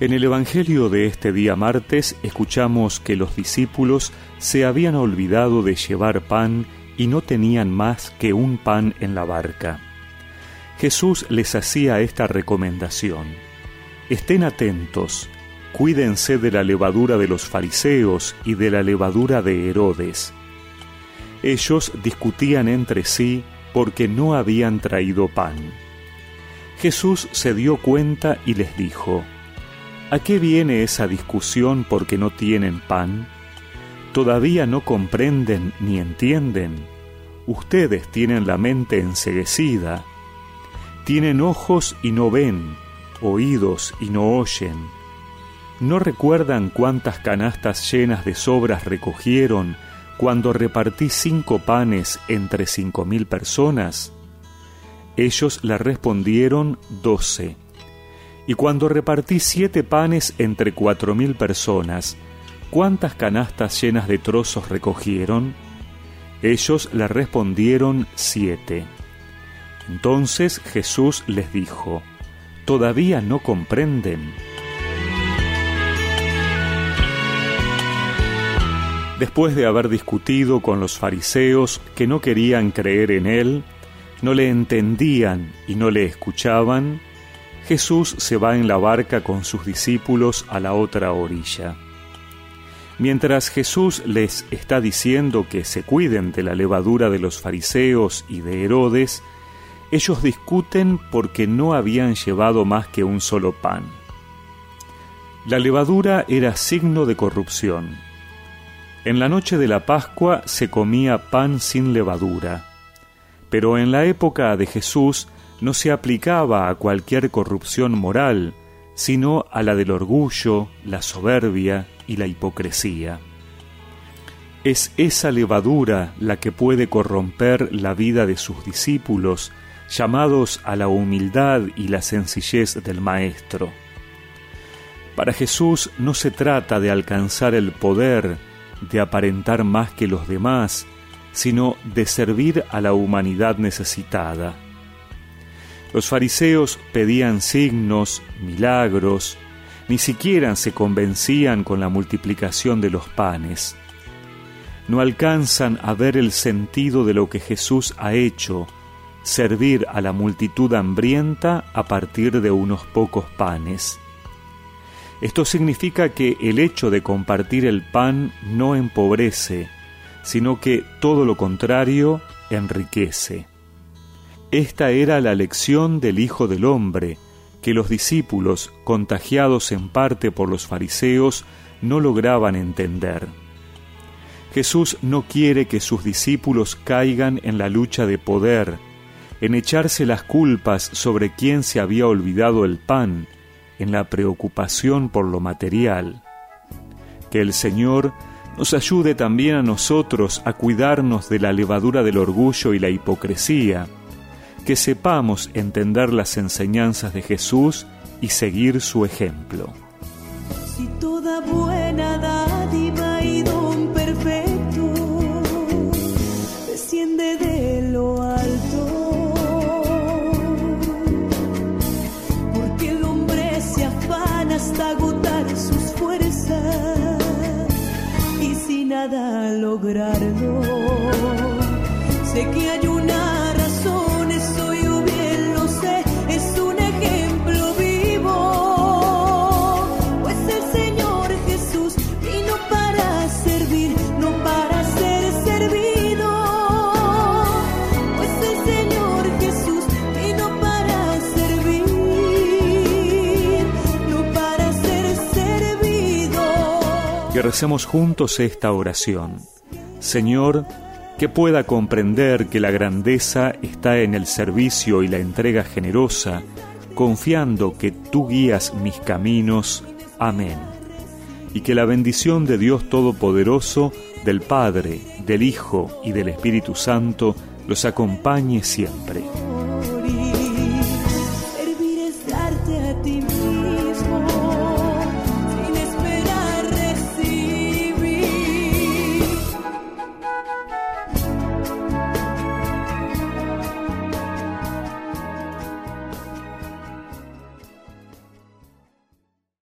En el Evangelio de este día martes escuchamos que los discípulos se habían olvidado de llevar pan y no tenían más que un pan en la barca. Jesús les hacía esta recomendación. Estén atentos, cuídense de la levadura de los fariseos y de la levadura de Herodes. Ellos discutían entre sí porque no habían traído pan. Jesús se dio cuenta y les dijo, ¿A qué viene esa discusión porque no tienen pan? ¿Todavía no comprenden ni entienden? Ustedes tienen la mente enseguecida. Tienen ojos y no ven, oídos y no oyen. ¿No recuerdan cuántas canastas llenas de sobras recogieron cuando repartí cinco panes entre cinco mil personas? Ellos le respondieron doce. Y cuando repartí siete panes entre cuatro mil personas, ¿cuántas canastas llenas de trozos recogieron? Ellos le respondieron siete. Entonces Jesús les dijo, ¿todavía no comprenden? Después de haber discutido con los fariseos que no querían creer en él, no le entendían y no le escuchaban, Jesús se va en la barca con sus discípulos a la otra orilla. Mientras Jesús les está diciendo que se cuiden de la levadura de los fariseos y de Herodes, ellos discuten porque no habían llevado más que un solo pan. La levadura era signo de corrupción. En la noche de la Pascua se comía pan sin levadura, pero en la época de Jesús no se aplicaba a cualquier corrupción moral, sino a la del orgullo, la soberbia y la hipocresía. Es esa levadura la que puede corromper la vida de sus discípulos, llamados a la humildad y la sencillez del Maestro. Para Jesús no se trata de alcanzar el poder, de aparentar más que los demás, sino de servir a la humanidad necesitada. Los fariseos pedían signos, milagros, ni siquiera se convencían con la multiplicación de los panes. No alcanzan a ver el sentido de lo que Jesús ha hecho, servir a la multitud hambrienta a partir de unos pocos panes. Esto significa que el hecho de compartir el pan no empobrece, sino que todo lo contrario enriquece. Esta era la lección del Hijo del Hombre, que los discípulos, contagiados en parte por los fariseos, no lograban entender. Jesús no quiere que sus discípulos caigan en la lucha de poder, en echarse las culpas sobre quien se había olvidado el pan, en la preocupación por lo material. Que el Señor nos ayude también a nosotros a cuidarnos de la levadura del orgullo y la hipocresía, que sepamos entender las enseñanzas de Jesús y seguir su ejemplo. Si toda buena dádiva y don perfecto desciende de lo alto, porque el hombre se afana hasta agotar sus fuerzas y sin nada lograrlo, sé que hay una recemos juntos esta oración. Señor, que pueda comprender que la grandeza está en el servicio y la entrega generosa, confiando que tú guías mis caminos. Amén. Y que la bendición de Dios Todopoderoso, del Padre, del Hijo y del Espíritu Santo los acompañe siempre.